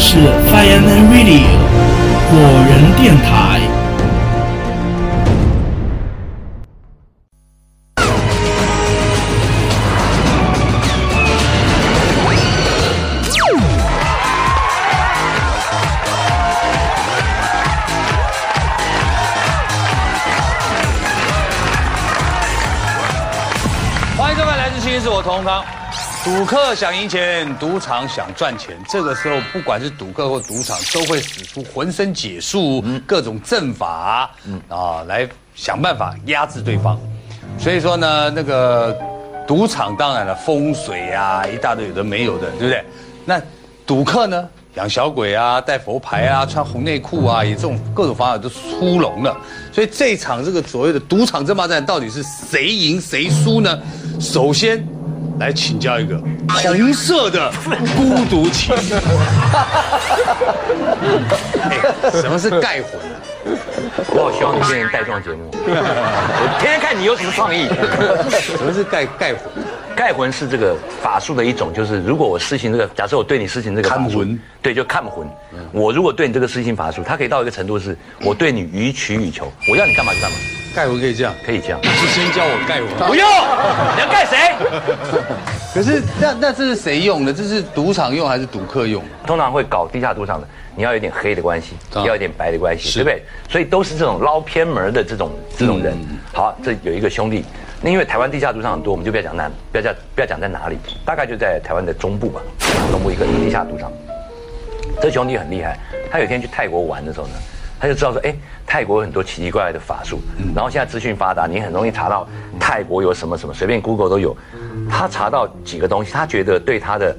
是 Fireman Radio 果仁电台。赌客想赢钱，赌场想赚钱。这个时候，不管是赌客或赌场，都会使出浑身解数、各种阵法，啊，来想办法压制对方。所以说呢，那个赌场当然了，风水啊，一大堆有的没有的，对不对？那赌客呢，养小鬼啊，戴佛牌啊，穿红内裤啊，以这种各种方法都出笼了。所以这场这个所谓的赌场争霸战，到底是谁赢谁输呢？首先。来请教一个红色的 孤独情，哎什么是盖魂啊？我好希望你变成带状节目，我天天看你有什么创意。什么是盖盖魂？盖魂是这个法术的一种，就是如果我施行这个，假设我对你施行这个法术看魂，对，就看魂。我如果对你这个施行法术，它可以到一个程度，是我对你予取予求，我要你干嘛就干嘛，盖魂可以这样，可以这样。你是先教我盖魂。不用，你要盖谁？可是那那这是谁用的？这是赌场用还是赌客用？通常会搞地下赌场的，你要有点黑的关系，啊要有点白的关系，是对不对？所以都是这种捞偏门的这种这种人。好，这有一个兄弟，那因为台湾地下赌场很多，我们就不要讲哪，不要讲不要讲在哪里，大概就在台湾的中部吧，中部一个地下赌场。这兄弟很厉害，他有一天去泰国玩的时候呢，他就知道说，哎，泰国有很多奇奇怪怪的法术，然后现在资讯发达，你很容易查到泰国有什么什么，随便 Google 都有。他查到几个东西，他觉得对他的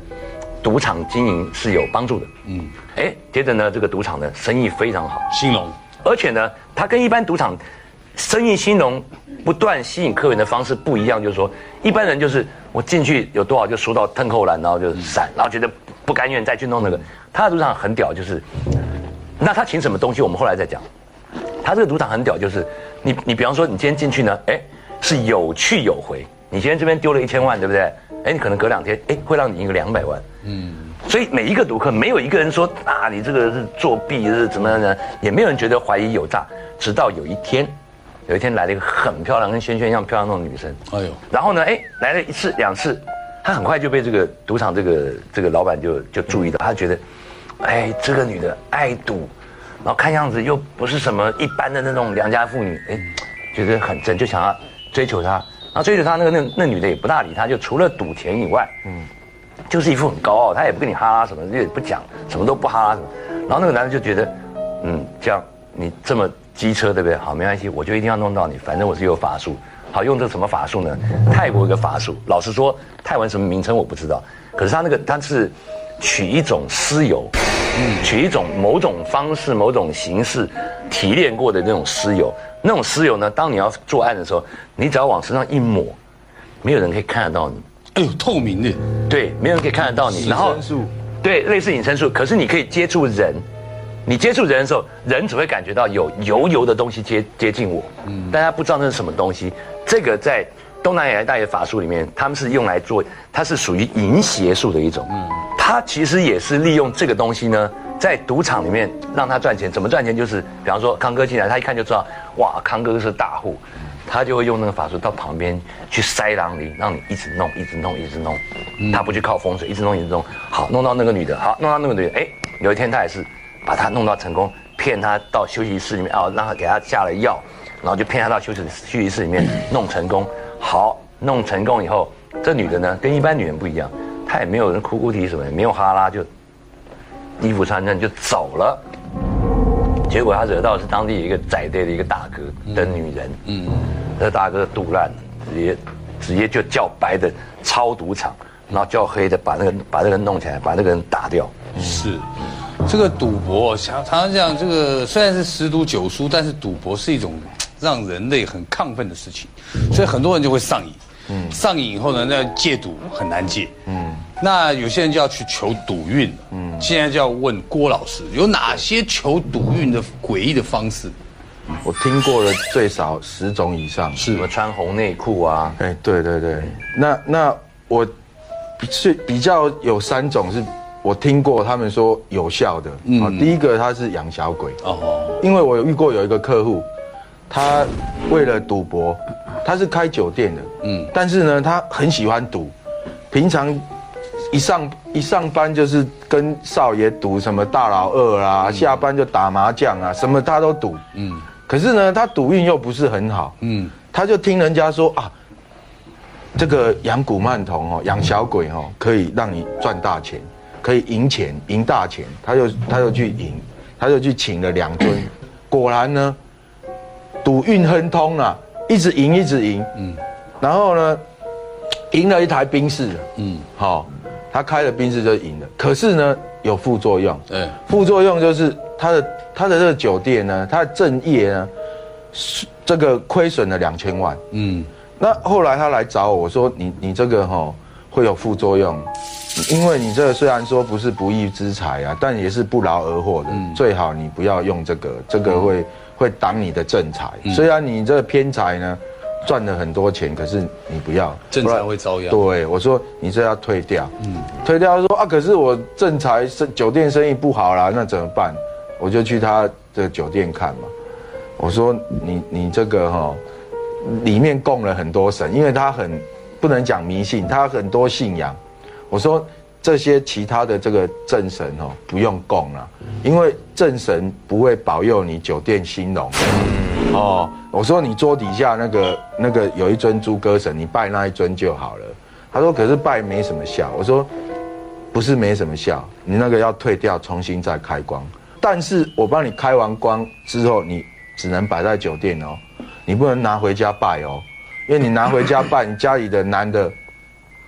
赌场经营是有帮助的。嗯，哎，接着呢，这个赌场呢生意非常好，兴隆，而且呢，他跟一般赌场生意兴隆、不断吸引客源的方式不一样，就是说，一般人就是我进去有多少就输到腾扣篮，然后就散，然后觉得不甘愿再去弄那个。他的赌场很屌，就是那他请什么东西，我们后来再讲。他这个赌场很屌，就是你你比方说你今天进去呢，哎，是有去有回。你今天这边丢了一千万，对不对？哎，你可能隔两天，哎，会让你赢个两百万。嗯，所以每一个赌客没有一个人说啊，你这个是作弊是怎么样呢？也没有人觉得怀疑有诈。直到有一天，有一天来了一个很漂亮，跟萱萱一样漂亮那种女生。哎呦，然后呢，哎，来了一次两次，他很快就被这个赌场这个这个老板就就注意到，他觉得，哎，这个女的爱赌，然后看样子又不是什么一般的那种良家妇女，哎，觉得很真，就想要追求她。然后追求她那个那那女的也不大理他，就除了赌钱以外，嗯，就是一副很高傲，他也不跟你哈拉什么，也不讲，什么都不哈拉什么。然后那个男的就觉得，嗯，这样你这么机车对不对？好，没关系，我就一定要弄到你，反正我是有法术。好，用这什么法术呢？泰国一个法术，老实说，泰文什么名称我不知道，可是他那个他是取一种尸油，取一种某种方式、某种形式提炼过的那种尸油。那种尸油呢，当你要作案的时候，你只要往身上一抹，没有人可以看得到你。哎呦，透明的，对，没有人可以看得到你。然后对，类似隐身术，可是你可以接触人。你接触人的时候，人只会感觉到有油油的东西接接近我，嗯，但他不知道那是什么东西。这个在东南亚一带的法术里面，他们是用来做，它是属于淫邪术的一种。嗯，它其实也是利用这个东西呢，在赌场里面让他赚钱。怎么赚钱？就是比方说康哥进来，他一看就知道，哇，康哥是大户，他就会用那个法术到旁边去塞狼铃，让你一直弄，一直弄，一直弄。他不去靠风水，一直弄，一直弄。好，弄到那个女的，好，弄到那个女的，哎，有一天他也是把他弄到成功，骗他到休息室里面，哦，让他给他下了药，然后就骗他到休息休息室里面弄成功。好，弄成功以后，这女的呢跟一般女人不一样，她也没有人哭哭啼什么，也没有哈拉，就衣服穿正就走了。结果他惹到的是当地一个宰队的一个大哥的女人，嗯，这大哥肚烂，直接直接就叫白的抄赌场，然后叫黑的把那个把那个人弄起来，把那个人打掉。是，这个赌博，常常常讲，这个虽然是十赌九输，但是赌博是一种让人类很亢奋的事情，所以很多人就会上瘾。嗯，上瘾以后呢，那戒赌很难戒。嗯，那有些人就要去求赌运。嗯，现在就要问郭老师，有哪些求赌运的诡异的方式？我听过了最少十种以上。什么穿红内裤啊？哎，对对对，那那我是比较有三种是我听过他们说有效的，啊，第一个他是养小鬼，哦，因为我有遇过有一个客户，他为了赌博，他是开酒店的，嗯，但是呢，他很喜欢赌，平常一上一上班就是跟少爷赌什么大老二啊，下班就打麻将啊，什么他都赌，嗯，可是呢，他赌运又不是很好，嗯，他就听人家说啊，这个养古曼童哦，养小鬼哦，可以让你赚大钱，可以赢钱，赢大钱，他就他就去赢，他就去请了两尊，果然呢，赌运亨通啊，一直赢一直赢，嗯，然后呢，赢了一台宾士，嗯，好，他开了宾士就赢了，可是呢有副作用，嗯，副作用就是他的他的这个酒店呢，他的正业呢，是这个亏损了两千万，嗯，那后来他来找我，我说你你这个哈、会有副作用，因为你这个虽然说不是不义之财啊，但也是不劳而获的，最好你不要用这个，这个会会挡你的正财。虽然你这个偏财呢赚了很多钱，可是你不要正财会遭殃对，我说你这要退掉，嗯，退掉他说啊，可是我正财生酒店生意不好啦，那怎么办？我就去他的酒店看嘛。我说你你这个哈、里面供了很多神，因为他很不能讲迷信，他很多信仰。我说这些其他的这个正神哦，不用供了，因为正神不会保佑你酒店兴隆。哦，我说你桌底下那个那个有一尊猪哥神，你拜那一尊就好了。他说可是拜没什么效。我说不是没什么效，你那个要退掉，重新再开光。但是我帮你开完光之后，你只能摆在酒店哦，你不能拿回家拜哦，因为你拿回家拜，你家里的男的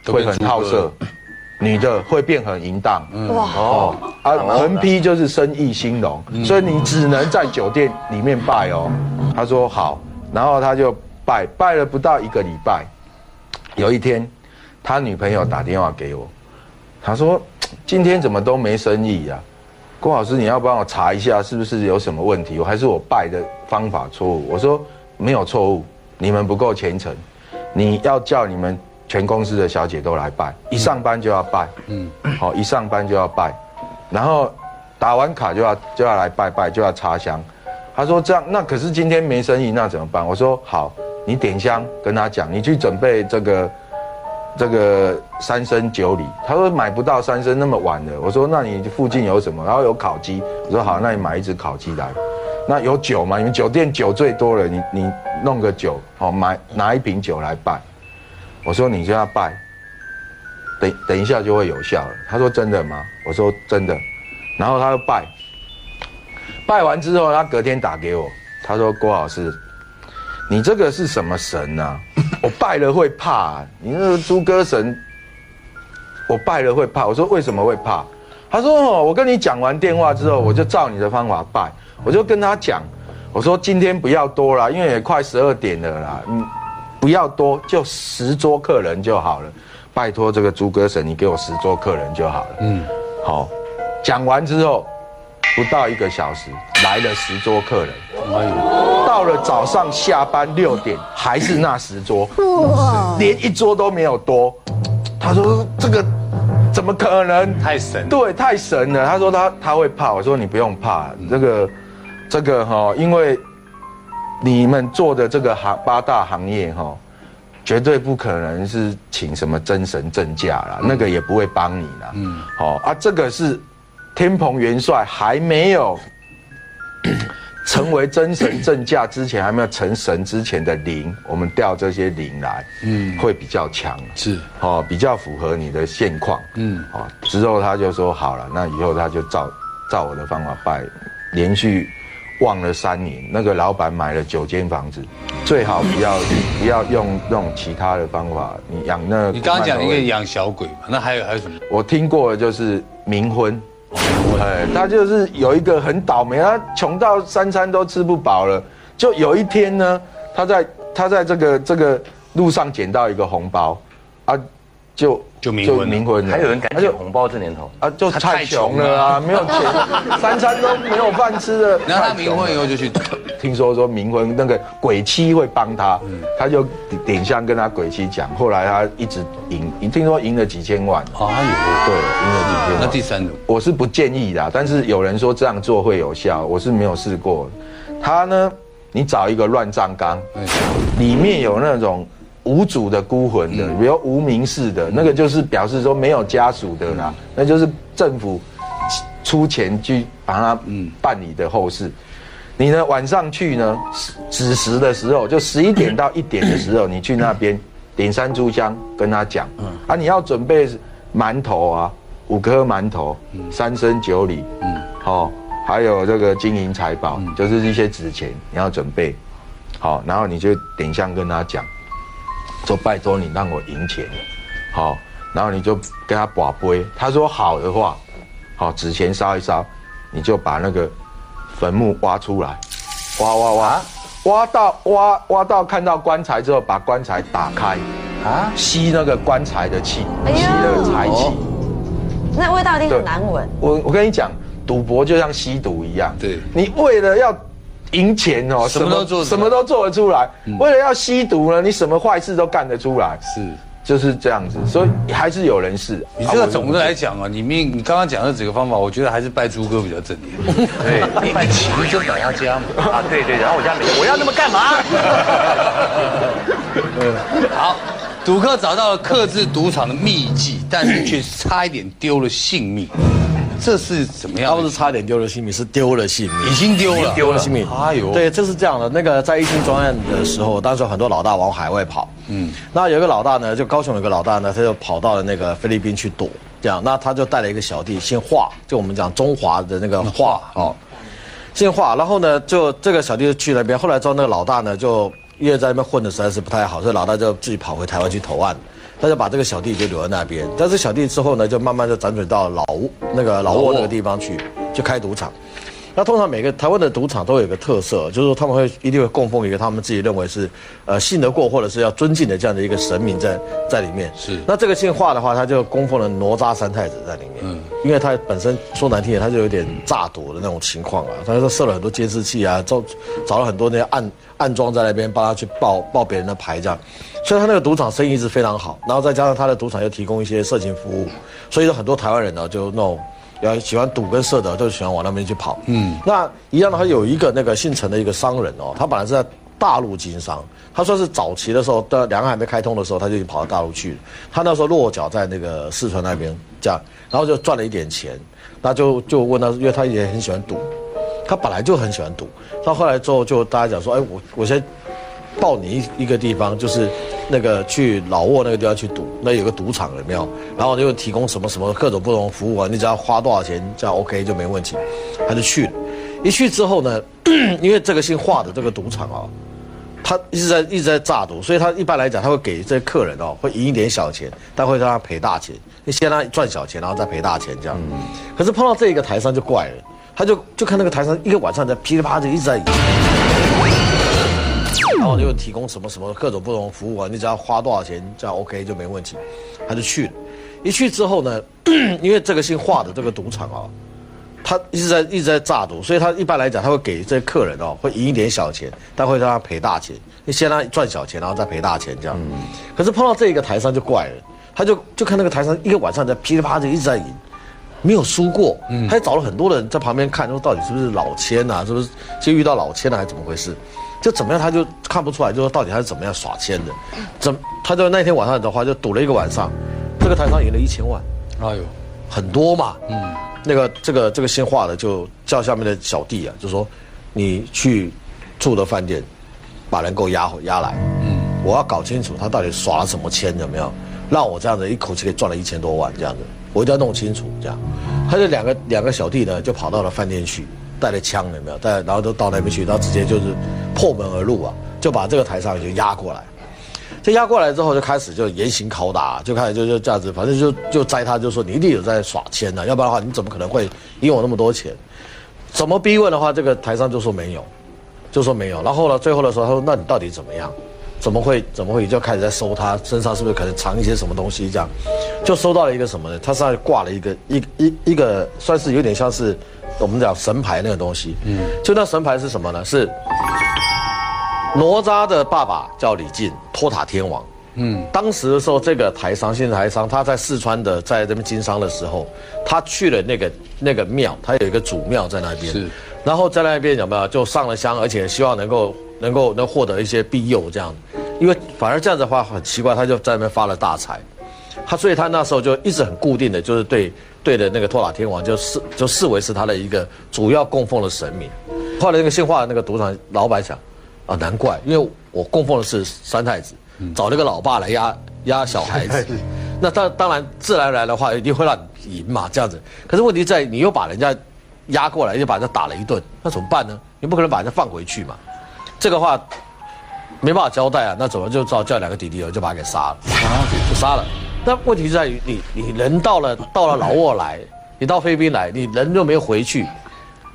会很好色，女的会变很淫荡。哇，哦，啊，横批就是生意兴隆，所以你只能在酒店里面拜哦。他说好，然后他就拜，拜了不到一个礼拜，有一天，他女朋友打电话给我，他说今天怎么都没生意呀、郭老师，你要帮我查一下是不是有什么问题，还是我拜的方法错误？我说没有错误，你们不够虔诚，你要叫你们全公司的小姐都来拜，一上班就要拜，嗯，好，一上班就要拜，然后打完卡就要就要来拜拜，就要插香。他说这样，那可是今天没生意，那怎么办？我说好，你点香跟他讲，你去准备这个这个三生九礼。他说买不到三生那么晚的。我说那你附近有什么？然后有烤鸡。我说好，那你买一只烤鸡来。那有酒吗？你们酒店酒最多了，你你弄个酒，好买拿一瓶酒来拜。我说你就要拜，等等一下就会有效了。他说真的吗？我说真的。然后他就拜，拜完之后，他隔天打给我，他说郭老师，你这个是什么神啊？我拜了会怕、你那个猪哥神，我拜了会怕。我说为什么会怕？他说哦，我跟你讲完电话之后，我就照你的方法拜，我就跟他讲，我说今天不要多了，因为也快十二点了啦，嗯，不要多，就十桌客人就好了。拜托这个猪哥神，你给我十桌客人就好了。嗯，好，讲完之后，不到一个小时，来了十桌客人。哎呦，到了早上下班六点，还是那十桌，连一桌都没有多。他说这个怎么可能？太神了，对，太神了。他说他他会怕，我说你不用怕，这个这个哈，因为你们做的这个行八大行业哈，绝对不可能是请什么真神正驾啦，那个也不会帮你啦。嗯，好啊，这个是天蓬元帅还没有成为真神正驾之前，还没有成神之前的灵，我们调这些灵来，嗯，会比较强。是哦，比较符合你的现况。嗯，哦，之后他就说好了，那以后他就照照我的方法拜，连续望了三年。那个老板买了九间房子，最好不要不要用那种其他的方法，你养那个你刚刚讲一个养小鬼嘛，那还有还有什么？我听过的就是冥婚，哎，他就是有一个很倒霉，他穷到三餐都吃不饱了。就有一天呢，他在他在这个这个路上捡到一个红包，啊，就就冥婚冥婚。还有人敢他就捡红包这年头，啊，就太太穷穷了啊，没有钱，三餐都没有饭吃的。然后他冥婚以后就去听说说冥婚那个鬼妻会帮他，他就点香跟他鬼妻讲，后来他一直赢，你听说赢了几千万，哎对，赢了几千万，那。第三种，我是不建议的，但是有人说这样做会有效，我是没有试过。他呢，你找一个乱葬岗，哎里面有那种无主的孤魂的，比如无名氏的，那个就是表示说没有家属的啦，那就是政府出钱去把它办理的后事。你呢晚上去呢子时的时候，就十一点到一点的时候，你去那边点三炷香跟他讲，啊你要准备馒头啊，五颗馒头，三生九礼，嗯，好，还有这个金银财宝，就是一些纸钱你要准备。好，然后你就点香跟他讲，说拜托你让我赢钱，好，然后你就跟他把杯，他说好的话，好纸钱烧一烧，你就把那个坟墓挖出来，挖挖挖，挖到挖挖到看到棺材之后，把棺材打开，啊，吸那个棺材的气，吸那个财气。那味道一定很难闻。我我跟你讲，赌博就像吸毒一样，对。你为了要赢钱哦，什么都做什么都做得出来。为了要吸毒呢，你什么坏事都干得出来，是。就是这样子。所以还是有人是。你这个啊总的来讲啊，你命你刚刚讲的几个方法，我觉得还是拜猪哥比较正点。对，你拜秦真来他家嘛。啊，对对，然后我家没，我要那么干嘛？好，赌客找到了克制赌场的秘籍，但是却差一点丢了性命，这是怎么样？他不是差点丢了性命，是丢了性命。已经丢了，丢了性命。哎呦，对，这是这样的。那个在一星专案的时候，当时有很多老大往海外跑。嗯，那有一个老大呢，就高雄有个老大呢，他就跑到了那个菲律宾去躲。这样，那他就带了一个小弟，姓华，就我们讲中华的那个华哦，姓华。然后呢，就这个小弟就去那边。后来之后，那个老大呢，就因为在那边混的实在是不太好，所以老大就自己跑回台湾去投案。他就把这个小弟就留在那边。但是小弟之后呢，就慢慢就辗转到老挝那个老挝那个地方去，去开赌场。那通常每个台湾的赌场都有一个特色，就是说他们会一定会供奉一个他们自己认为是呃信得过或者是要尊敬的这样的一个神明在在里面。是那这个姓华的话，他就供奉了哪吒三太子在里面。嗯，因为他本身说难听点，他就有点诈赌的那种情况啊，他就设了很多监视器啊，找找了很多那些暗暗装在那边帮他去报报别人的牌这样。所以他那个赌场生意是非常好，然后再加上他的赌场又提供一些色情服务，所以说很多台湾人呢就那种。要喜欢赌跟色的，都喜欢往那边去跑。嗯，那一样的，他有一个那个姓陈的一个商人哦，他本来是在大陆经商，他说是早期的时候，在两岸还没开通的时候，他就已经跑到大陆去了。他那时候落脚在那个四川那边，这样，然后就赚了一点钱，那就就问他，因为他也很喜欢赌，他本来就很喜欢赌，到后来之后就大家讲说，哎，我我先报你一一个地方，就是那个去老挝那个地方去赌，那有个赌场有没有？然后就提供什么什么各种不同的服务啊，你只要花多少钱，这样 OK 就没问题。他就去了，一去之后呢，因为这个姓华的这个赌场啊，他一直在一直在诈赌，所以他一般来讲他会给这些客人哦，会赢一点小钱，但会让他赔大钱。你先让他赚小钱，然后再赔大钱这样。可是碰到这一个台商就怪了，他就就看那个台商一个晚上在噼里啪啦就一直在赢。然后就提供什么什么各种不同的服务啊，你只要花多少钱，这样 OK 就没问题。他就去了，一去之后呢，因为这个姓华的这个赌场啊，他一直在一直在诈赌，所以他一般来讲他会给这些客人哦，会赢一点小钱，但会让他赔大钱。你先让他赚小钱，然后再赔大钱这样。可是碰到这一个台商就怪了，他就就看那个台商一个晚上在噼里啪啦就一直在赢。没有输过，他还找了很多人在旁边看，说到底是不是老千啊，是不是就遇到老千了、还是怎么回事？就怎么样他就看不出来，就说到底他是怎么样耍钱的，怎他就那天晚上的话就赌了一个晚上，这个台上赢了一千万，哎呦，很多嘛，嗯，那个这个这个姓华的就叫下面的小弟啊，就说你去住的饭店，把人给我押回押来，嗯，我要搞清楚他到底耍了什么钱有没有，让我这样子一口气给赚了一千多万这样子，我一定要弄清楚这样，他就两个两个小弟呢就跑到了饭店去。带着枪有没有？带，然后都到那边去，然后直接就是破门而入啊，就把这个台上就压过来。这压过来之后，就开始就严刑拷打，就开始就就这样子，反正就就摘他，就说你一定有在耍钱的，要不然的话你怎么可能会赢我那么多钱？怎么逼问的话，这个台上就说没有，就说没有。然后呢，最后的时候他说：“那你到底怎么样？”怎么会怎么会就开始在搜他身上是不是可能藏一些什么东西这样，就搜到了一个什么呢？他身上挂了一个一一一个算是有点像是我们讲神牌那个东西，嗯，就那神牌是什么呢？是哪吒的爸爸叫李靖，托塔天王。嗯，当时的时候，这个台商，现在台商，他在四川的，在这边经商的时候，他去了那个那个庙，他有一个祖庙在那边，是，然后在那边有没有就上了香，而且希望能够能够能获得一些庇佑这样，因为反而这样子的话很奇怪，他就在那边发了大财，他所以他那时候就一直很固定的就是对对的那个托塔天王就视就视为是他的一个主要供奉的神明，后来那个姓华的那个赌场老板想，啊难怪，因为我供奉的是三太子。找了个老爸来压压小孩子，那当当然自然而然的话一定会让你赢嘛，这样子。可是问题在你又把人家压过来，又把人家打了一顿，那怎么办呢？你不可能把人家放回去嘛。这个话没办法交代啊，那怎么就叫叫两个弟弟就把他给杀了，就杀了。那问题在于你你人到了到了老挝来，你到菲律宾来，你人又没回去，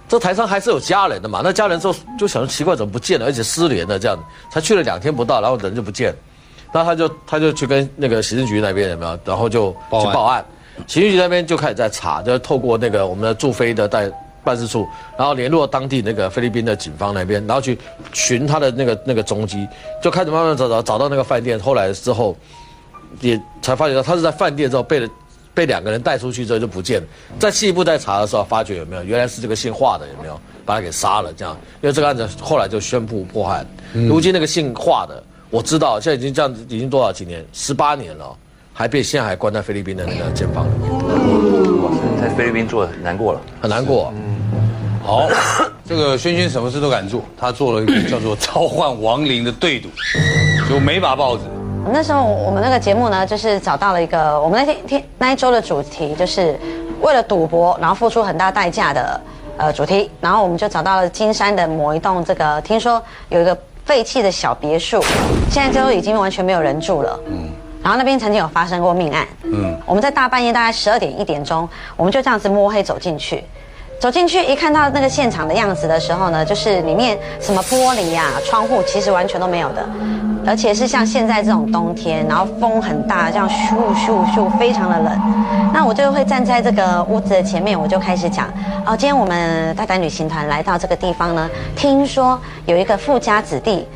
这台上还是有家人的嘛？那家人就就想奇怪怎么不见了，而且失联了这样，才去了两天不到，然后人就不见。那他就他就去跟那个行政局那边有没有，然后就去报案，行政局那边就开始在查，就透过那个我们的驻菲的代办事处，然后联络当地那个菲律宾的警方那边，然后去寻他的那个那个踪迹，就开始慢慢找找找到那个饭店，后来之后也才发觉到他是在饭店之后被了被两个人带出去之后就不见了，在进一步在查的时候发觉有没有原来是这个姓华的有没有把他给杀了这样，因为这个案子后来就宣布破案，如今那个姓华的。我知道，现在已经这样子，已经多少几年？十八年了，还被现在还关在菲律宾的那个监房里面。哇，在菲律宾做难过了，很难过。好，这个轩轩什么事都敢做，他做了一个 叫做召唤亡灵的对赌，就没把报纸。那时候我们那个节目呢，就是找到了一个，我们那天天那一周的主题，就是为了赌博，然后付出很大代价的呃主题，然后我们就找到了金山的某一栋这个，听说有一个。废弃的小别墅，现在都已经完全没有人住了。嗯，然后那边曾经有发生过命案。嗯，我们在大半夜大概十二点一点钟，我们就这样子摸黑走进去。走进去一看到那个现场的样子的时候呢，就是里面什么玻璃呀、窗户其实完全都没有的，而且是像现在这种冬天，然后风很大，这样咻咻咻，非常的冷。那我就会站在这个屋子的前面，我就开始讲。哦，今天我们大胆旅行团来到这个地方呢，听说有一个富家子弟，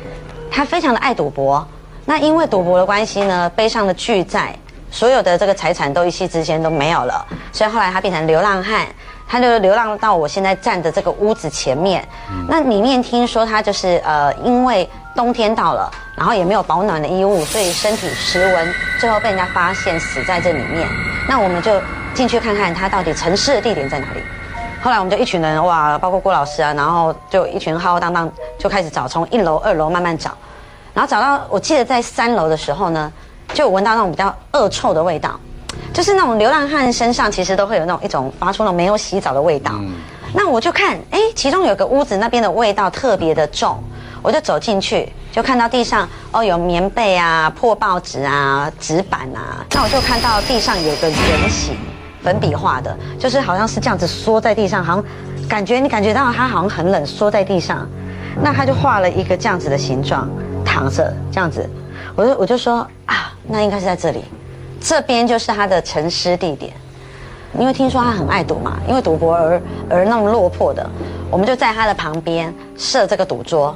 他非常的爱赌博。那因为赌博的关系呢，背上了巨债，所有的这个财产都一夕之间都没有了，所以后来他变成流浪汉。他就流浪到我现在站的这个屋子前面，那里面听说他就是呃，因为冬天到了，然后也没有保暖的衣物，所以身体失温，最后被人家发现死在这里面。那我们就进去看看他到底沉尸的地点在哪里。后来我们就一群人哇，包括郭老师啊，然后就一群浩浩荡荡就开始找，从一楼、二楼慢慢找，然后找到我记得在三楼的时候呢，就闻到那种比较恶臭的味道。就是那种流浪汉身上其实都会有那种一种发出那种没有洗澡的味道。那我就看，哎，其中有个屋子那边的味道特别的重，我就走进去，就看到地上哦有棉被啊、破报纸啊、纸板啊。那我就看到地上有个人形，粉笔画的，就是好像是这样子缩在地上，好像感觉你感觉到他好像很冷，缩在地上。那他就画了一个这样子的形状，躺着这样子，我就我就说啊，那应该是在这里。这边就是他的沉尸地点，因为听说他很爱赌嘛，因为赌博而而那么落魄的，我们就在他的旁边设这个赌桌。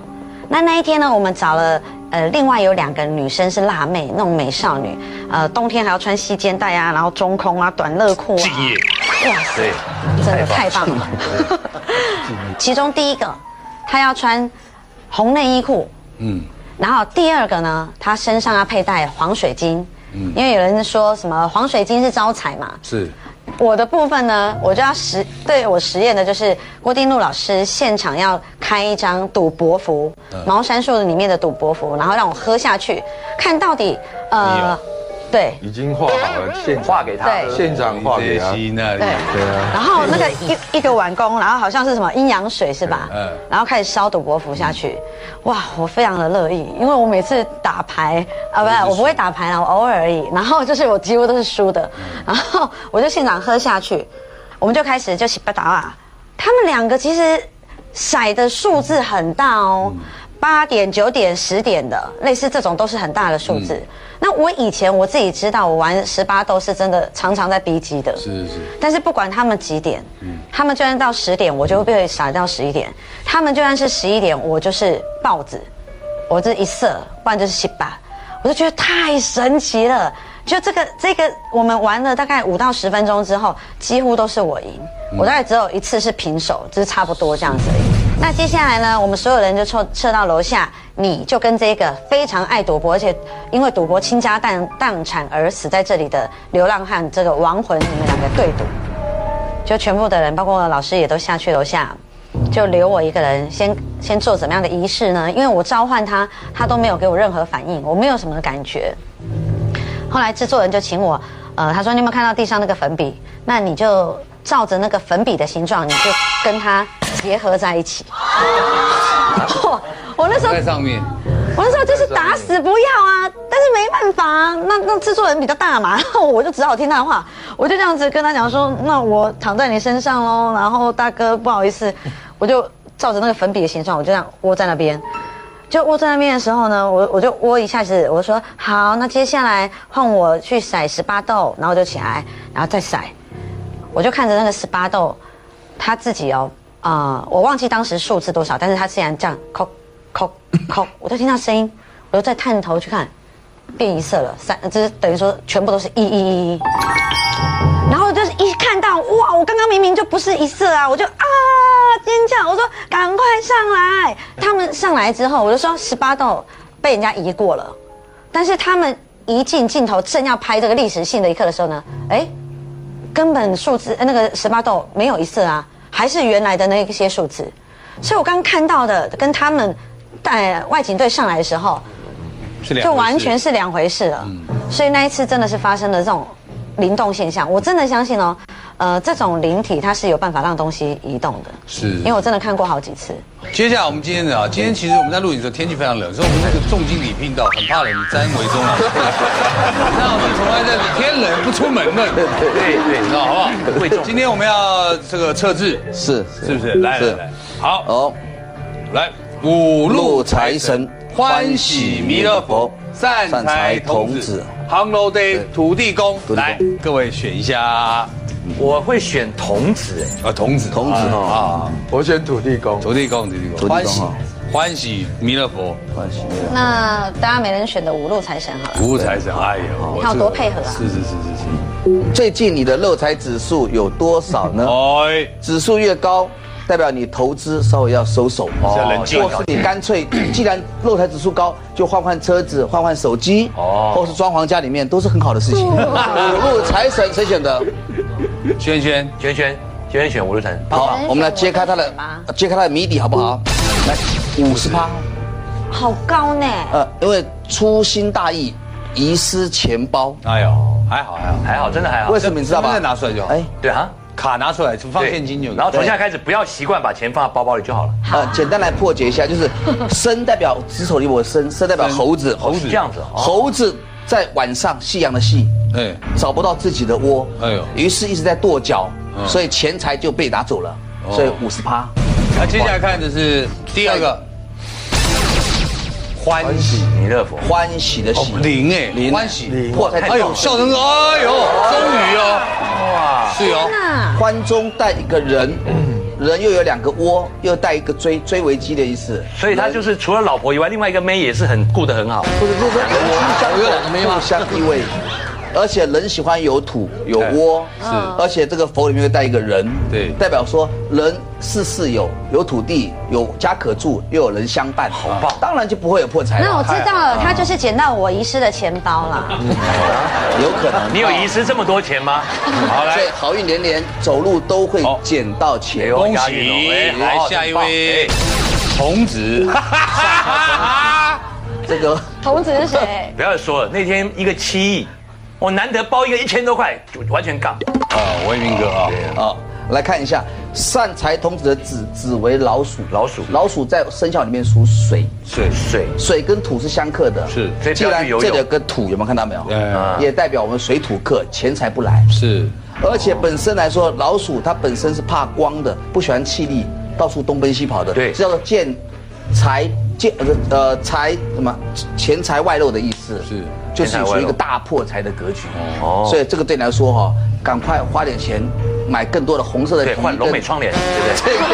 那那一天呢，我们找了呃另外有两个女生是辣妹那种美少女，呃冬天还要穿细肩带啊，然后中空啊短乐裤啊，哇塞，真的太棒了。其中第一个，她要穿红内衣裤，嗯，然后第二个呢，他身上要佩戴黄水晶。因为有人说什么黄水晶是招财嘛，是，我的部分呢，我就要实对我实验的就是郭丁路老师现场要开一张赌博符，茅山术里面的赌博符，然后让我喝下去，看到底呃。对，已经画好了，现画给他，现场画给他。对，对啊。然后那个一 一个完工，然后好像是什么阴阳水是吧？嗯。然后开始烧赌博符下去，哇，我非常的乐意，因为我每次打牌啊，不是我不会打牌啦，我偶尔而已。然后就是我几乎都是输的，然后我就现场喝下去，我们就开始就洗不打啊。他们两个其实骰的数字很大哦。八点、九点、十点的，类似这种都是很大的数字。那我以前我自己知道，我玩十八豆是真的常常在逼急的。是是。但是不管他们几点，他们就算到十点，我就会被闪到十一点；他们就算是十一点，我就是豹子，我这一射，不然就是十八，我就觉得太神奇了。就这个这个，我们玩了大概五到十分钟之后，几乎都是我赢，我大概只有一次是平手，就是差不多这样子而已。那接下来呢，我们所有人就撤撤到楼下，你就跟这个非常爱赌博，而且因为赌博倾家荡荡产而死在这里的流浪汉这个亡魂，你们两个对赌，就全部的人，包括老师也都下去楼下，就留我一个人，先先做怎么样的仪式呢？因为我召唤他，他都没有给我任何反应，我没有什么感觉。后来制作人就请我，呃，他说你有没有看到地上那个粉笔？那你就照着那个粉笔的形状，你就跟他结合在一起。我 我那时候在上面，我那时候就是打死不要啊，但是没办法啊，那那制作人比较大嘛，然 后我就只好听他的话，我就这样子跟他讲说，那我躺在你身上喽，然后大哥不好意思，我就照着那个粉笔的形状，我就这样窝在那边。就窝在那边的时候呢，我我就窝一下子，我说好，那接下来换我去甩十八豆，然后就起来，然后再甩，我就看着那个十八豆，他自己哦，啊，我忘记当时数字多少，但是他竟然这样扣扣扣，我就听到声音，我就再探头去看，变一色了，三，就是等于说全部都是一一一一，然后就是一看到哇，我刚刚明明就不是一色啊，我就啊。尖叫！我说赶快上来！他们上来之后，我就说十八豆被人家移过了，但是他们一进镜头，正要拍这个历史性的一刻的时候呢，哎，根本数字那个十八豆没有一色啊，还是原来的那些数字。所以我刚看到的跟他们带外警队上来的时候，就完全是两回事了。所以那一次真的是发生了这种灵动现象，我真的相信哦。呃，这种灵体它是有办法让东西移动的，是，因为我真的看过好几次。接下来我们今天的啊，今天其实我们在录影的时候天气非常冷，所以我们那个重金礼聘到很怕冷，詹维忠啊。那我们从来在天冷不出门的，对对对，知道好不好？会重。今天我们要这个测字，是是不是？来来来，好，哦，来五路财神，欢喜弥勒佛，善财童子，杭州的土地公。来，各位选一下。我会选童子，啊，童子，童子啊，我选土地公，土地公，土地公，土地公欢喜。欢喜弥勒佛，欢喜那大家每人选的五路财神好了，五路财神，哎呦，你看有多配合啊？是是是是最近你的漏财指数有多少呢，？哎，指数越高，代表你投资稍微要收手，是要冷静或是你干脆 既然露台指数高，就换换车子，换换手机，哦或是装潢家里面都是很好的事情。五路财神谁选的？轩轩，轩轩，轩轩选五路财神。好，我们来揭开他的揭开他的谜底好不好？来，五十趴，好高呢。呃，因为粗心大意，遗失钱包。哎呦，还好还好，还好，真的还好为。什么你知道吧再？拿出来就好，哎，对啊，卡拿出来放现金就，然后从现在开始不要习惯把钱放在包包里就好了。呃，简单来破解一下，就是生代表子丑离我生，生代表猴子，猴子。这样子哦。猴子在晚上夕阳的夕，哎，找不到自己的窝，哎呦。于是一直在跺脚，嗯。所以钱财就被拿走了，所以五十趴。那接下来看的是第二个，欢喜弥勒佛，欢喜的喜，灵哎，灵欢喜，破财哎呦，笑成哎呦，终于哦，哇，是哦，那欢中带一个人，人又有两个窝，又带一个追追危机的意思，所以他就是除了老婆以外，另外一个妹也是很顾得很好。不是就是说人相有两个没互相依偎。而且人喜欢有土有窝，是。而且这个佛里面会带一个人，对。代表说人事事有，有土地，有家可住，又有人相伴，好棒。当然就不会有破财。那我知道了，他就是捡到我遗失的钱包啦。有可能，你有遗失这么多钱吗？好来，所以好运连连，走路都会好捡到钱。有恭喜，来下一位，童子，这个。童子是谁？不要说了，那天一个七亿，我难得包一个一千多块，就完全港。啊，维明哥啊，啊，来看一下善财童子的子子为老鼠，老鼠。老鼠在生肖里面属水，水。水。水跟土是相克的，是。所以不既然这个土，有没有看到没有？嗯也代表我们水土克，钱财不来。是。而且本身来说，老鼠它本身是怕光的，不喜欢气力，到处东奔西跑的。对。这叫做见财借呃呃财什么钱财外露的意思，是就是属于一个大破财的格局。哦所以这个对你来说哈，赶快花点钱买更多的红色的换龙美窗帘，对不对？这个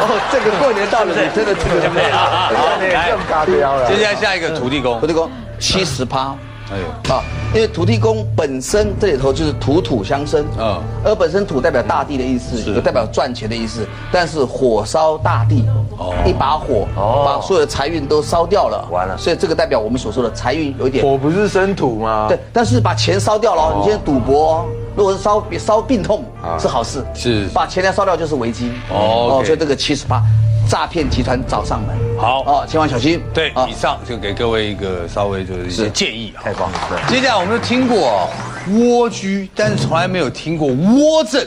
哦，这个过年到了，你真的这个对啊好来更嘎标了。接下来下一个土地公土，地公七十趴。哎呦，啊，因为土地公本身这里头就是土土相生，嗯嗯，而本身土代表大地的意思，有代表赚钱的意思，但是火烧大地，哦，一把火，哦。把所有的财运都烧掉了，完了。所以这个代表我们所说的财运有一点。火不是生土吗？对，但是把钱烧掉了哦，你今天赌博哦，如果是烧烧病痛是好事，是。把钱来烧掉就是危机。哦所以这个七十八诈骗集团找上门，好哦，千万小心，对，啊以上就给各位一个稍微就是一些建议啊。太棒了，对。接下来我们都听过蜗居，但是从来没有听过窝镇，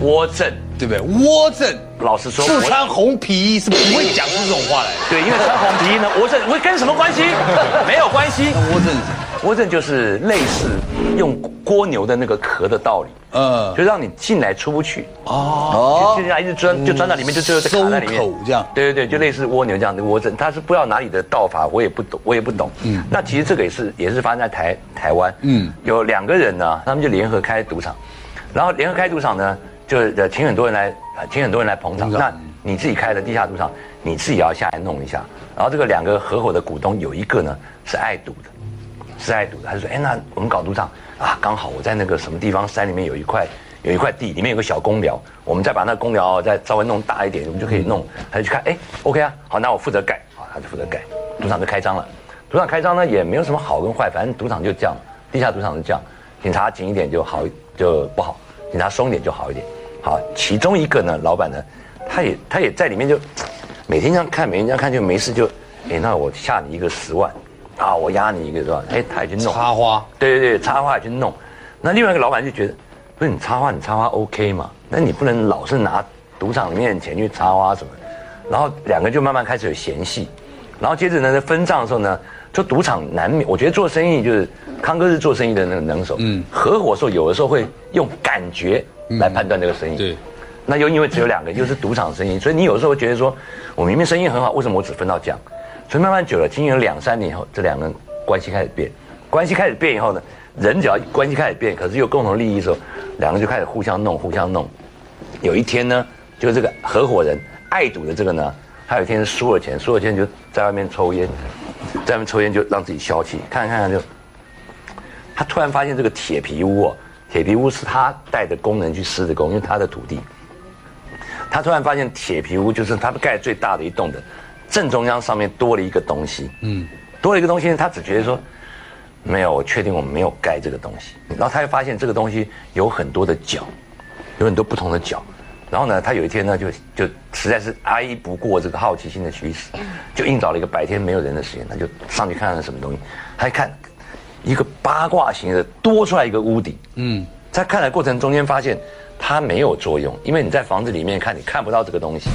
窝镇，对不对？窝镇老实说，不我穿红皮衣是不会讲出这种话来的。对，因为穿红皮衣呢，窝镇会跟什么关系？没有关系。窝镇是什么？窝镇就是类似用蜗牛的那个壳的道理，呃，就让你进来出不去，哦。就就这样一直钻，就钻到里面，就最后再卡在里面。收口这样。对对对，就类似蜗牛这样的窝镇，它是不知道哪里的道法，我也不懂，我也不懂。嗯，那其实这个也是也是发生在台台湾，嗯。嗯，有两个人呢，他们就联合开赌场，然后联合开赌场呢，就呃请很多人来，呃请很多人来捧场。那你自己开的地下赌场，你自己也要下来弄一下。然后这个两个合伙的股东有一个呢是爱赌的，是爱赌的，他就说，哎，那我们搞赌场啊，刚好我在那个什么地方山里面有一块有一块地，里面有个小公寮，我们再把那公寮再稍微弄大一点，我们就可以弄。他就去看，哎，OK 啊，好，那我负责盖，好，他就负责盖，赌场就开张了。赌场开张呢也没有什么好跟坏，反正赌场就这样，地下赌场是这样，警察紧一点就好就不好，警察松一点就好一点。好，其中一个呢，老板呢，他也他也在里面就每天这样看，每天这样看就没事就，哎，那我下你一个十万，啊，我压你一个是吧？哎，他也去弄插花，对对对，插花也去弄。那另外一个老板就觉得，不是你插花，你插花 OK 嘛？那你不能老是拿赌场里面的钱去插花什么。然后两个就慢慢开始有嫌隙，然后接着呢，在分账的时候呢，就赌场难免，我觉得做生意就是康哥是做生意的那个能手，嗯，合伙的时候有的时候会用感觉来判断这个生意，对。那又因为只有两个，又是赌场生意，所以你有时候会觉得说，我明明生意很好，为什么我只分到这样？所以慢慢久了，经营了两三年以后，这两个人关系开始变，关系开始变以后呢，人只要关系开始变，可是有共同利益的时候，两个人就开始互相弄，互相弄。有一天呢，就这个合伙人爱赌的这个呢，他有一天输了钱，输了钱就在外面抽烟，在外面抽烟就让自己消气，看看看就，他突然发现这个铁皮屋哦，铁皮屋是他带的工人去施的工，因为他的土地。他突然发现铁皮屋就是他们盖最大的一栋的正中央上面多了一个东西，嗯，多了一个东西，他只觉得说没有，我确定我们没有盖这个东西。然后他又发现这个东西有很多的角，有很多不同的角。然后呢，他有一天呢，就就实在是挨不过这个好奇心的驱使，就硬找了一个白天没有人的时间，他就上去看看是什么东西。他一看，一个八卦形的多出来一个屋顶，嗯，在看的过程中间发现它没有作用，因为你在房子里面看，你看不到这个东西，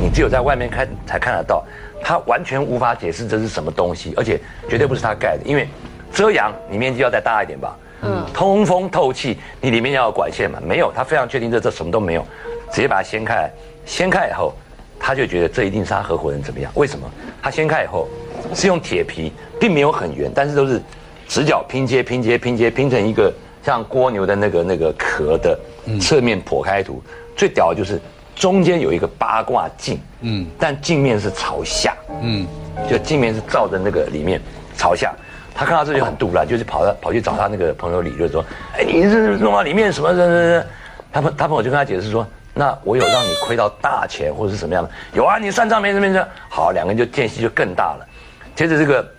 你只有在外面看才看得到，他完全无法解释这是什么东西，而且绝对不是他盖的，因为遮阳你面积要再大一点吧，嗯，通风透气你里面要有管线嘛，没有，他非常确定这这什么都没有，直接把它掀开来，掀开以后，他就觉得这一定是他合伙人怎么样？为什么？他掀开以后是用铁皮，并没有很圆，但是都是直角拼接、拼接、拼接，拼成一个像蜗牛的那个那个壳的侧面剖开图。最屌的就是中间有一个八卦镜，嗯，但镜面是朝下，嗯，就镜面是照着那个里面朝下。他看到这就很杜烂，就是跑到跑去找他那个朋友理论说：“哎，你是弄到里面什么什么什么？”他朋他朋友就跟他解释说：“那我有让你亏到大钱或者是什么样的？有啊，你算账没什么没什么。好，两个人就间隙就更大了。接着这个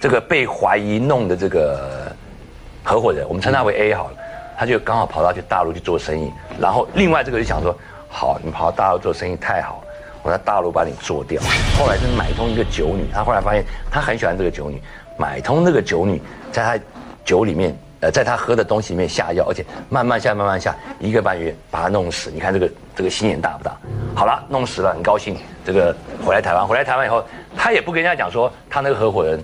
这个被怀疑弄的这个合伙人，我们称他为 A 好了，他就刚好跑到去大陆去做生意，然后另外这个就想说，好，你跑到大陆做生意太好了，我在大陆把你做掉。后来是买通一个酒女，他后来发现他很喜欢这个酒女，买通那个酒女，在他酒里面，呃，在他喝的东西里面下药，而且慢慢下，慢慢下，一个半月把他弄死。你看这个这个心眼大不大？好了，弄死了，很高兴。这个回来台湾，回来台湾以后，他也不跟人家讲说他那个合伙人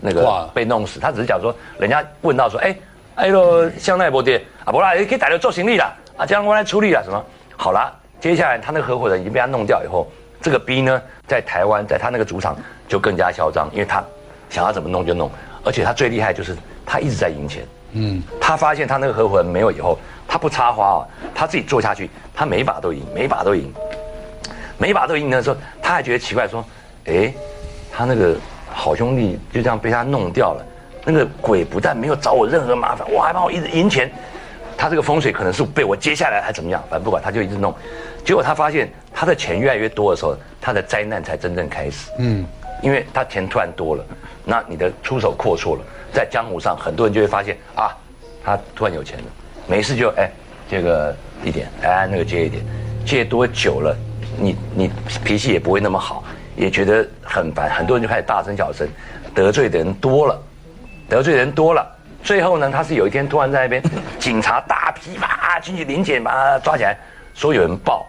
那个被弄死，他只是讲说，人家问到说，哎，哎呦，香奈波爹啊，不啦，可以打掉做行李啦，啊，这样我来处理了什么？好啦，接下来他那个合伙人已经被他弄掉以后，这个 B 呢，在台湾，在他那个主场就更加嚣张，因为他想要怎么弄就弄，而且他最厉害就是他一直在赢钱。嗯，他发现他那个合伙人没有以后，他不插花啊，他自己做下去，他每一把都赢，每一把都赢，每一把都赢的时候，他还觉得奇怪，说，哎，他那个好兄弟就这样被他弄掉了，那个鬼不但没有找我任何麻烦，我还帮我一直赢钱，他这个风水可能是被我接下来还怎么样，反正不管，他就一直弄，结果他发现他的钱越来越多的时候，他的灾难才真正开始。嗯，因为他钱突然多了，那你的出手阔绰了，在江湖上很多人就会发现啊，他突然有钱了，没事就哎借个一点，哎那个借一点，借多久了，你你脾气也不会那么好，也觉得很烦，很多人就开始大声小声，得罪的人多了。得罪人多了，最后呢，他是有一天突然在那边，警察大批啪进去临检把他抓起来，说有人报，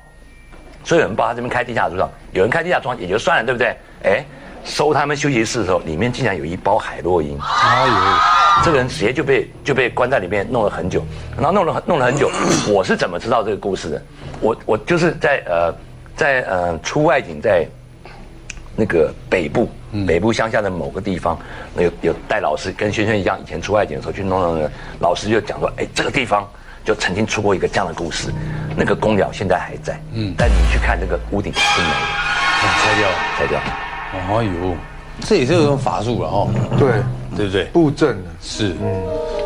说有人报他这边开地下赌场，有人开地下赌场也就算了，对不对？哎，收他们休息室的时候，里面竟然有一包海洛因，哎呦，这个人直接就被就被关在里面弄了很久，然后弄了很弄了很久，我是怎么知道这个故事的？我我就是在呃在呃出外景在。那个北部，北部乡下的某个地方，那有有带老师跟轩轩一样，以前出外景的时候去弄弄那个，老师就讲说，哎，这个地方就曾经出过一个这样的故事，那个公鸟现在还在，嗯，但你去看那个屋顶是没有，拆掉了，拆掉。哎呦，这也是有种法术了哦，对。对不对？布阵的是，嗯，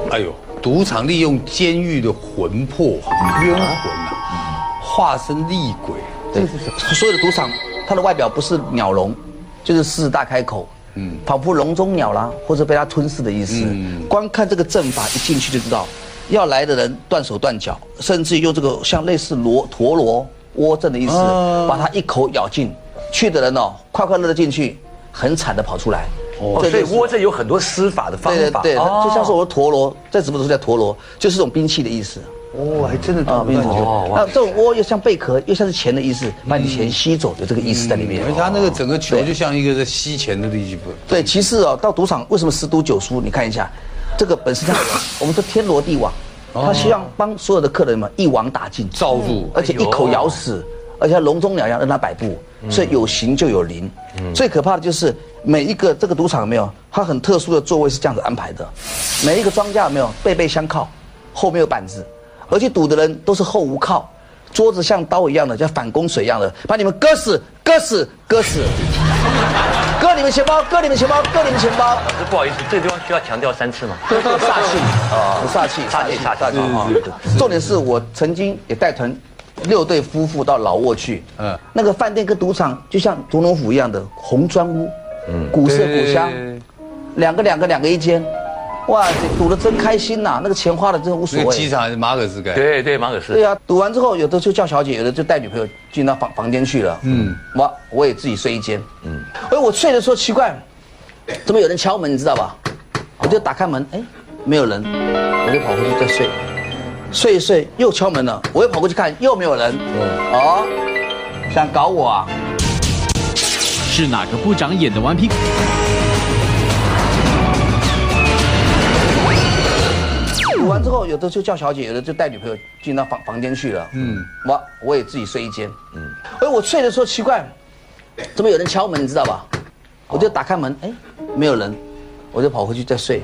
哎呦，赌场利用监狱的魂魄冤魂啊，化身厉鬼，对，所有的赌场，它的外表不是鸟笼，就是狮子大开口，嗯，仿佛笼中鸟啦，或者被它吞噬的意思。嗯光看这个阵法一进去就知道，要来的人断手断脚，甚至用这个像类似罗陀螺窝阵的意思，把它一口咬进。去的人哦，快快乐乐进去，很惨的跑出来。哦，所以窝阵有很多施法的方法，对对对，就像是我的陀螺，在直播都是叫陀螺，就是这种兵器的意思。哦，还真的啊，兵器哦，那这种窝又像贝壳，又像是钱的意思，把你钱吸走，有这个意思在里面。而且它那个整个球就像一个在吸钱的利息本。对，其次哦，到赌场为什么十赌九输？你看一下，这个本事上我们说天罗地网，他希望帮所有的客人们一网打尽，罩住，而且一口咬死，而且像笼中鸟一样让它摆布，所以有形就有灵。最可怕的就是每一个这个赌场有没有，它很特殊的座位是这样子安排的，每一个庄家有没有背背相靠，后面有板子，而且赌的人都是后无靠，桌子像刀一样的，像反攻水一样的，把你们割死，割死，割死，割你们钱包，割你们钱包，割你们钱包，老师不好意思，这个地方需要强调三次吗？煞气啊，煞气，煞气煞气啊！重点是我曾经也带团六对夫妇到老挝去，嗯，那个饭店跟赌场就像总统府一样的红砖屋，嗯，古色古香，两个两个两个一间，哇，赌的真开心呐，那个钱花的真无所那个机谓。场是马可斯盖，对对，马可斯。对啊，赌完之后，有的就叫小姐，有的就带女朋友进到房房间去了。嗯，我我也自己睡一间。嗯，哎我睡的时候奇怪，怎么有人敲门，你知道吧？我就打开门，哎，没有人，我就跑回去再睡。睡一睡又敲门了，我又跑过去看，又没有人。嗯哦，想搞我啊？是哪个不长眼的顽皮？赌完之后，有的就叫小姐，有的就带女朋友进到房房间去了。嗯，我我也自己睡一间。嗯，哎我睡的时候奇怪，怎么有人敲门，你知道吧？我就打开门，哎，没有人，我就跑回去再睡。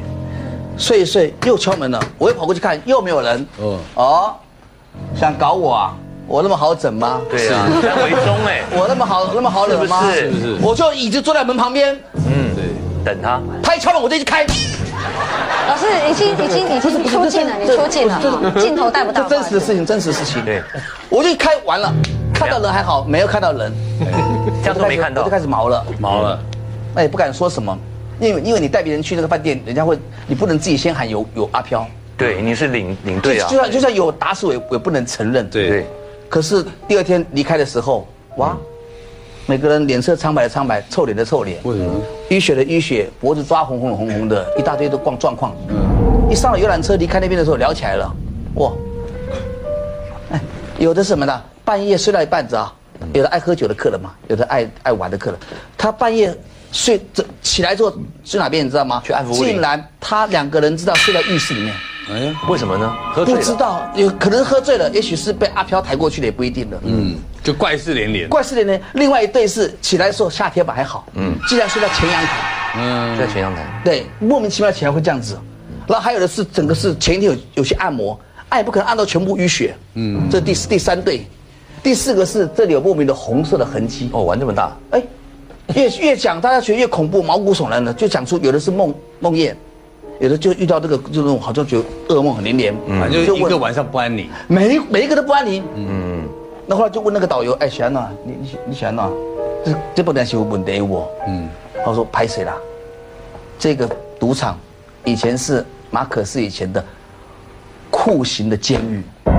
睡一睡又敲门了，我又跑过去看，又没有人。嗯，哦，想搞我啊？我那么好整吗？对啊，在围中哎，我那么好那么好惹吗？是不是是我就椅子坐在门旁边，嗯，对，等他。他一敲门我就一直开。老师已经已经已经出镜了，你出镜了，哈镜头带不到。这真实的事情，真实的事情。对，我就一开完了，看到人还好，没有看到人，这样都没看到。我就开始毛了，毛了，那也不敢说什么，因为因为你带别人去那个饭店，人家会，你不能自己先喊有有阿飘，对，你是领领队啊。就，算就算有打死我也我也不能承认。对对，可是第二天离开的时候，哇，每个人脸色苍白的苍白，臭脸的臭脸，为什么？淤血的淤血，脖子抓红红的红红的，一大堆的状状况。一上了游览车离开那边的时候聊起来了，哇，哎，有的是什么呢？半夜睡到一半子啊，有的爱喝酒的客人嘛，有的爱爱玩的客人，他半夜睡这起来之后睡哪边你知道吗？去安抚屋里竟然他两个人知道睡在浴室里面。哎呀，为什么呢？喝醉了。不知道，有可能喝醉了，也许是被阿飘抬过去的，也不一定的。嗯，就怪事连连。怪事连连。另外一对是起来的时候下天吧还好，嗯，竟然睡在前阳台，嗯在前阳台，对，莫名其妙起来会这样子。然后还有的是整个是前一天有有些按摩，按也不可能按到全部淤血，嗯，这第第三对，第四个是这里有莫名的红色的痕迹，哦，玩这么大，哎，越越讲大家觉得越恐怖，毛骨悚然的，就讲出有的是梦梦魇，有的就遇到这个这种好像觉得噩梦很连连，反正就一个晚上不安宁。每一每一个都不安宁，嗯，那后来就问那个导游，哎，喜安娜，你你你喜安娜，这这不担心有问题我，嗯，他说拍谁啦？这个赌场以前是马可斯以前的酷刑的监狱，哦，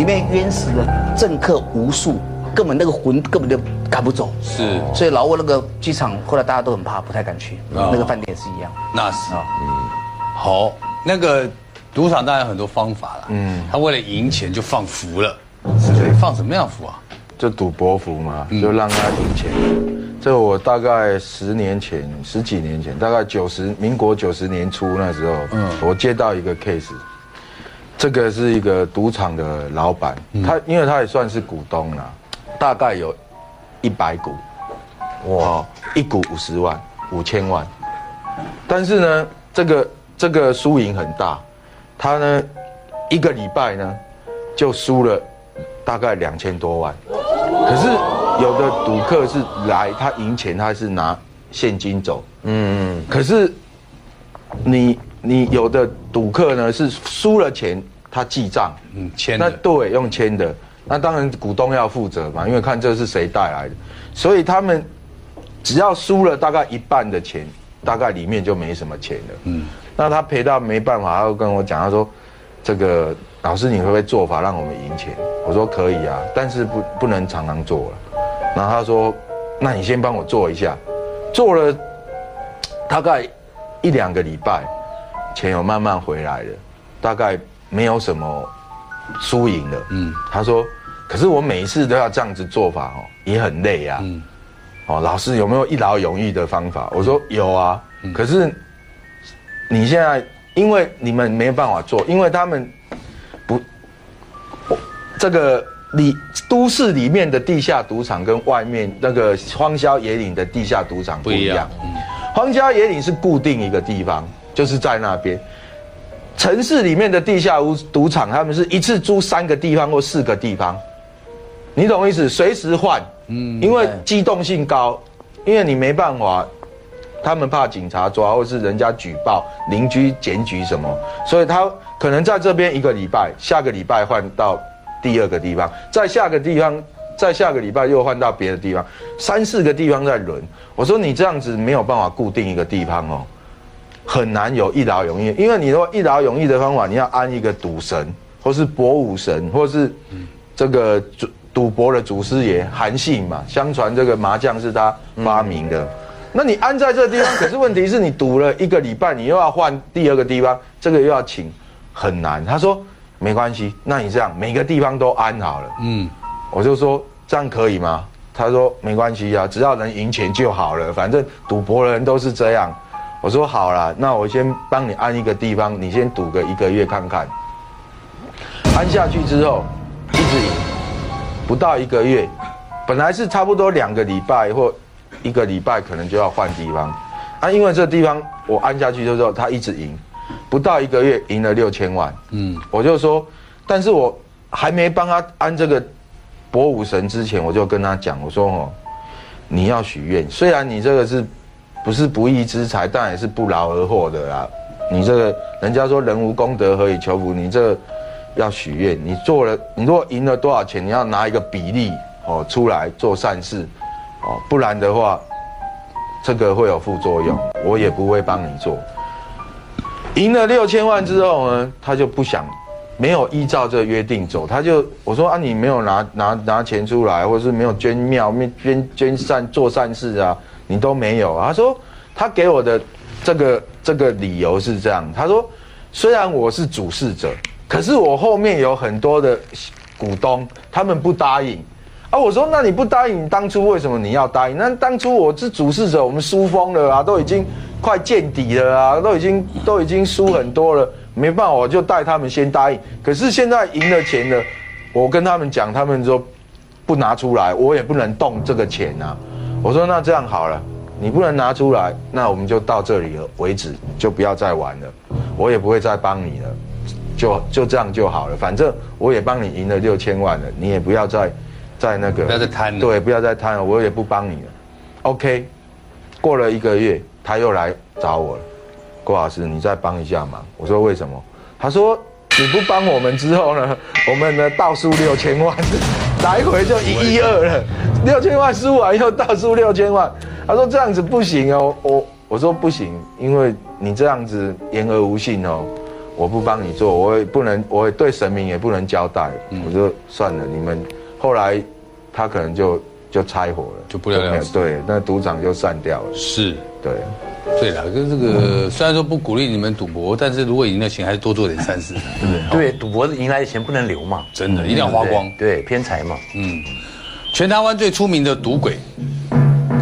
里面冤死的政客无数，根本那个魂根本就赶不走，是，所以老挝那个机场后来大家都很怕，不太敢去，那个饭店也是一样。那是。啊，好，那个赌场当然有很多方法了，嗯，他为了赢钱就放符了，是。放什么样的符啊？就赌博符嘛，就让他赢钱。这我大概十年前、十几年前，大概九十民国九十年初那时候，嗯，我接到一个 case，这个是一个赌场的老板，他因为他也算是股东啦，大概有一百股，哇，一股五十万、五千万，但是呢，这个这个输赢很大，他呢一个礼拜呢就输了大概两千多万。可是有的赌客是来，他赢钱他是拿现金走，嗯嗯。可是你你有的赌客呢是输了钱他记账，嗯，签那的。对用签的，那当然股东要负责嘛，因为看这是谁带来的，所以他们只要输了大概一半的钱，大概里面就没什么钱了，嗯。那他赔到没办法，他就跟我讲，他说这个。老师，你会不会做法让我们赢钱？我说可以啊，但是不不能常常做了。然后他说，那你先帮我做一下，做了大概一两个礼拜，钱有慢慢回来了，大概没有什么输赢的。嗯，他说，可是我每一次都要这样子做法哦，也很累啊。嗯，哦，老师有没有一劳永逸的方法？我说有啊，可是你现在因为你们没办法做，因为他们不。这个里都市里面的地下赌场跟外面那个荒郊野岭的地下赌场不一样。荒郊野岭是固定一个地方，就是在那边。城市里面的地下赌赌场，他们是一次租三个地方或四个地方，你懂意思？随时换，嗯，因为机动性高，因为你没办法，他们怕警察抓，或是人家举报、邻居检举什么，所以他可能在这边一个礼拜，下个礼拜换到。第二个地方，在下个地方，在下个礼拜又换到别的地方，三四个地方在轮。我说你这样子没有办法固定一个地方哦，很难有一劳永逸。因为你如果一劳永逸的方法，你要安一个赌神，或是博武神，或是这个赌赌博的祖师爷韩信嘛。相传这个麻将是他发明的，那你安在这地方，可是问题是你赌了一个礼拜，你又要换第二个地方，这个又要请，很难。他说。没关系，那你这样每个地方都安好了。嗯，我就说这样可以吗？他说没关系啊，只要能赢钱就好了。反正赌博的人都是这样。我说好了，那我先帮你安一个地方，你先赌个一个月看看。安下去之后，一直赢，不到一个月，本来是差不多两个礼拜或一个礼拜可能就要换地方。啊，因为这地方我安下去之后，他一直赢。不到一个月赢了六千万，嗯，我就说，但是我还没帮他安这个博武神之前，我就跟他讲，我说哦，你要许愿，虽然你这个是不是不义之财，但也是不劳而获的啦。你这个人家说人无功德何以求福，你这要许愿，你做了，你如果赢了多少钱，你要拿一个比例哦出来做善事，哦，不然的话，这个会有副作用，我也不会帮你做。赢了六千万之后呢，他就不想，没有依照这个约定走，他就我说啊，你没有拿拿拿钱出来，或者是没有捐庙、捐捐善做善事啊，你都没有啊。他说他给我的这个这个理由是这样，他说虽然我是主事者，可是我后面有很多的股东，他们不答应。啊，我说那你不答应，当初为什么你要答应？那当初我是主事者，我们输疯了啊，都已经。快见底了啊！都已经都已经输很多了，没办法，我就带他们先答应。可是现在赢了钱了，我跟他们讲，他们说不拿出来，我也不能动这个钱啊。我说那这样好了，你不能拿出来，那我们就到这里为止，就不要再玩了，我也不会再帮你了，就就这样就好了。反正我也帮你赢了六千万了，你也不要再再那个不要再贪了对，不要再贪了，我也不帮你了。OK，过了一个月，他又来找我了。郭老师，你再帮一下忙。我说为什么？他说你不帮我们之后呢，我们呢倒数六千万，来回就一亿二了，六千万输完又倒数六千万。他说这样子不行哦，我我说不行，因为你这样子言而无信哦，我不帮你做，我也不能，我也对神明也不能交代。我说算了，你们后来他可能就就拆伙了，就不了了之对，那赌场就散掉了。是。对，对了，跟这个虽然说不鼓励你们赌博，但是如果赢了钱，还是多做点善事，对不对？对，赌博赢来的钱不能留嘛，真的一定要花光。对，偏财嘛。嗯，全台湾最出名的赌鬼，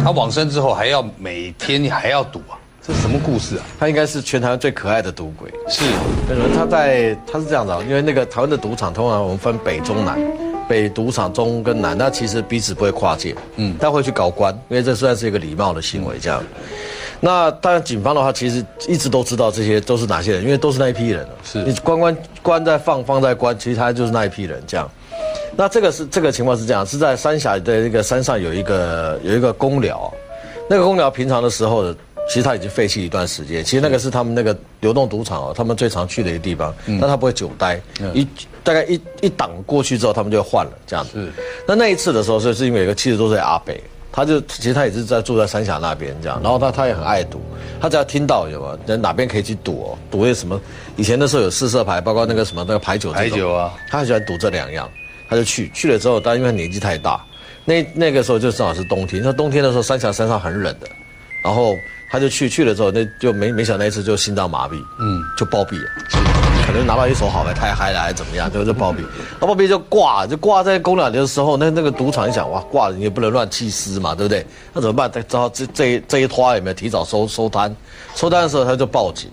他往生之后还要每天还要赌啊，这什么故事啊？他应该是全台湾最可爱的赌鬼。是，那个他在他是这样的啊，因为那个台湾的赌场通常我们分北中南，北赌场中跟南，那其实彼此不会跨界，嗯，他会去搞官，因为这算是一个礼貌的行为，这样。那当然，警方的话其实一直都知道这些都是哪些人，因为都是那一批人了。是你关关关在放，放在关，其实他就是那一批人这样。那这个是这个情况是这样，是在三峡的那个山上有一个有一个公寮，那个公寮平常的时候，其实他已经废弃一段时间。其实那个是他们那个流动赌场哦，他们最常去的一个地方。但他不会久待，一大概一一档过去之后，他们就换了这样子。是那那一次的时候，是是因为有一个七十多岁的阿北，他就其实他也是在住在三峡那边这样，然后他他也很爱赌，他只要听到有没有哪边可以去赌哦，赌那什么，以前的时候有四色牌，包括那个什么那个牌九牌九啊，他很喜欢赌这两样，他就去去了之后，但因为他年纪太大，那那个时候就正好是冬天，那冬天的时候三峡山上很冷的，然后他就去去了之后，那就没没想到那一次就心脏麻痹，嗯，就暴毙了。可能拿到一手好牌太嗨了，还是怎么样，就就暴毙。那暴毙就挂，就挂在公鸟的时候，那那个赌场一想，哇，挂了你也不能乱弃尸嘛，对不对？那怎么办？只好这这一这一拖有没有提早收收摊？收摊的时候他就报警，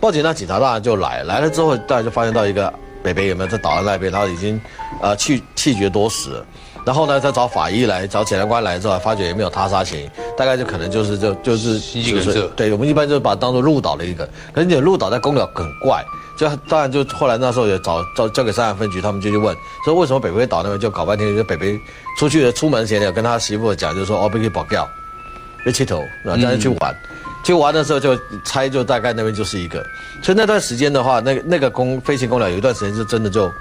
报警那警察当然就来，来了之后大家就发现到一个北北有没有在倒在那边，他已经呃气气绝多时了。然后呢，再找法医来，找检察官来之后，发觉也没有他杀嫌疑，大概就可能就是就就是就是对，我们一般就把它当做路倒的一个，可是你路倒在公鸟很怪，就当然就后来那时候也找交交给三峡分局，他们就去问说为什么北北岛那边，就搞半天，就北北出去的，出门前有跟他媳妇讲，就说哦，被给保掉，被气头，然后这样去玩。去玩的时候就猜，就大概那边就是一个，所以那段时间的话，那个那个公飞行公鸟有一段时间是真的就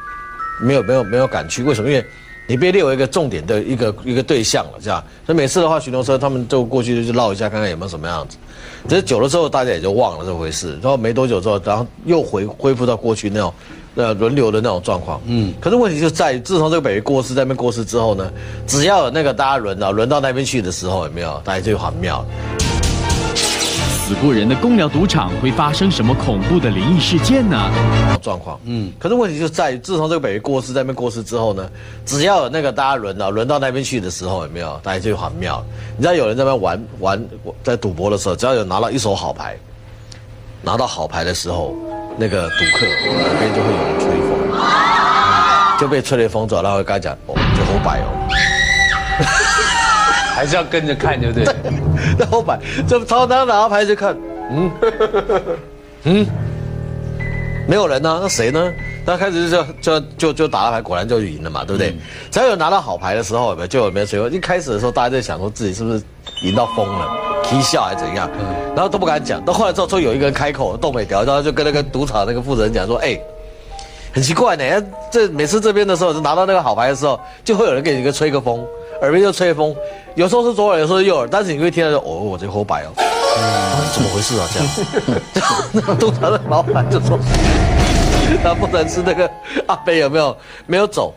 没有没有没有敢去，为什么？因为你被列为一个重点的一个一个对象了，这样，所以每次的话，巡逻车他们就过去就绕一下，看看有没有什么样子。只是久了之后，大家也就忘了这回事。然后没多久之后，然后又回恢复到过去那种，呃，轮流的那种状况。嗯。可是问题就在于，自从这个北约过世，在那边过世之后呢，只要有那个大家轮到轮到那边去的时候，有没有？大家就很妙。死过人的公寮赌场会发生什么恐怖的灵异事件呢？状况，嗯，可是问题就在于，自从这个北约过世，在那边过世之后呢，只要有那个大家轮到轮到那边去的时候，有没有？大家就很妙。你知道有人在那边玩玩，在赌博的时候，只要有拿到一手好牌，拿到好牌的时候，那个赌客那边就会有人吹风，就被吹了风之后，然后跟他讲，哦，就好摆哦。还是要跟着看，对不对？然后摆，就朝他拿到牌就看，嗯，嗯，没有人呢，那谁呢？他开始就就就就打了牌，果然就赢了嘛，对不对？只要有拿到好牌的时候，有没有就有没有谁？一开始的时候，大家在想说自己是不是赢到疯了，啼笑还是怎样，然后都不敢讲。到后来之后，终于有一个人开口，动没掉，然后就跟那个赌场那个负责人讲说，哎。很奇怪呢，这每次这边的时候，拿到那个好牌的时候，就会有人给你一个吹个风，耳边就吹风，有时候是左耳，有时候是右耳，但是你会听到说，哦，我这后摆哦，啊，怎么回事啊？这样，那赌场的老板就说，他不能吃那个阿贝有没有没有走？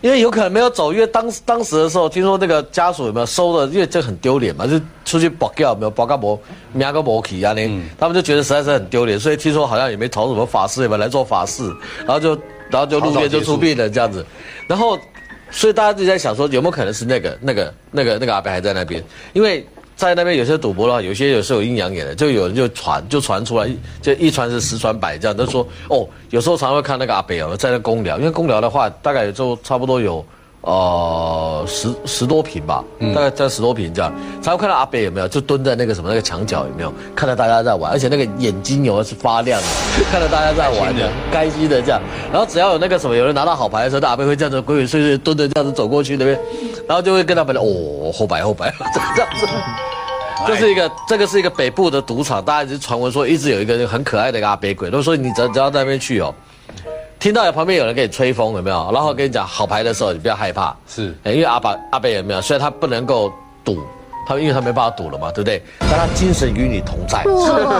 因为有可能没有走，因为当当时的时候，听说那个家属有没有收的，因为这很丢脸嘛，就出去保掉有没有保个摩名个摩起啊那，他们就觉得实在是很丢脸，所以听说好像也没投什么法事，也没来做法事，然后就然后就路边就出殡了这样子，然后所以大家就在想说有没有可能是那个那个那个那个阿伯还在那边，因为。在那边有些赌博的话，有些有时候有阴阳眼的，就有人就传就传出来，就一传是，十传百这样。都说哦，有时候常会看那个阿北啊，在那公聊，因为公聊的话，大概也就差不多有呃十十多平吧，大概在十多平这样，才会看到阿北有没有就蹲在那个什么那个墙角有没有看到大家在玩，而且那个眼睛有的是发亮的，看到大家在玩的，开心的这样。然后只要有那个什么有人拿到好牌的时候，那阿北会这样子鬼鬼祟祟蹲着这样子走过去那边，然后就会跟他们哦后白后白 这样子。这是一个，这个是一个北部的赌场，大家一直传闻说一直有一个很可爱的一个阿北鬼，都说你只只要在那边去哦，听到有旁边有人给你吹风有没有？然后跟你讲好牌的时候，你不要害怕，是哎因为阿爸阿贝有没有？虽然他不能够赌，他因为他没办法赌了嘛，对不对？但他精神与你同在。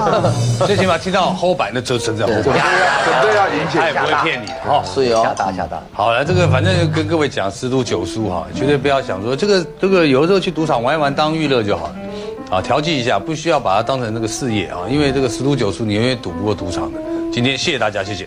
最起码听到后板，那就真正后板，准备要赢钱他也不会骗你哈。是哦，下大下大。好了，这个反正跟各位讲十赌九输哈，绝对不要想说这个这个有的时候去赌场玩一玩当娱乐就好了，啊，调剂一下，不需要把它当成那个事业啊，因为这个十赌九输你永远赌不过赌场的。今天谢谢大家，谢谢。